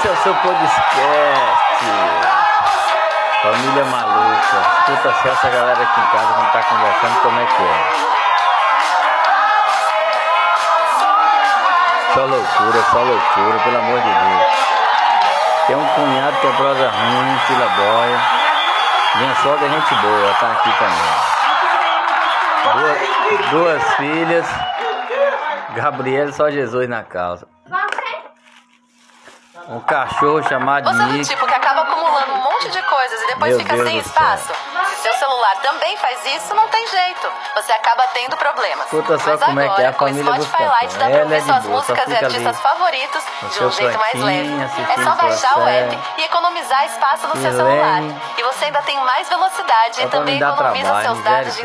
Esse é o seu podcast. Família maluca. Escuta só essa galera aqui em casa quando tá conversando como é que é. Só loucura, só loucura, pelo amor de Deus. Tem um cunhado que é prosa ruim, fila boia. Minha sogra é gente boa, tá aqui também. Duas, duas filhas. Gabriel só Jesus na causa. Um cachorro chamado Você é do Nick. tipo que acaba acumulando um monte de coisas e depois Meu fica Deus sem espaço? Se seu celular também faz isso, não tem jeito. Você acaba tendo problemas. Escuta só Mas como é que é a agora, com o família Spotify Lite dá pra é ouvir suas músicas e artistas favoritos de seu um jeito mais leve. É só baixar o app e economizar espaço no seu celular. E você ainda tem mais velocidade e também economiza seus dados de.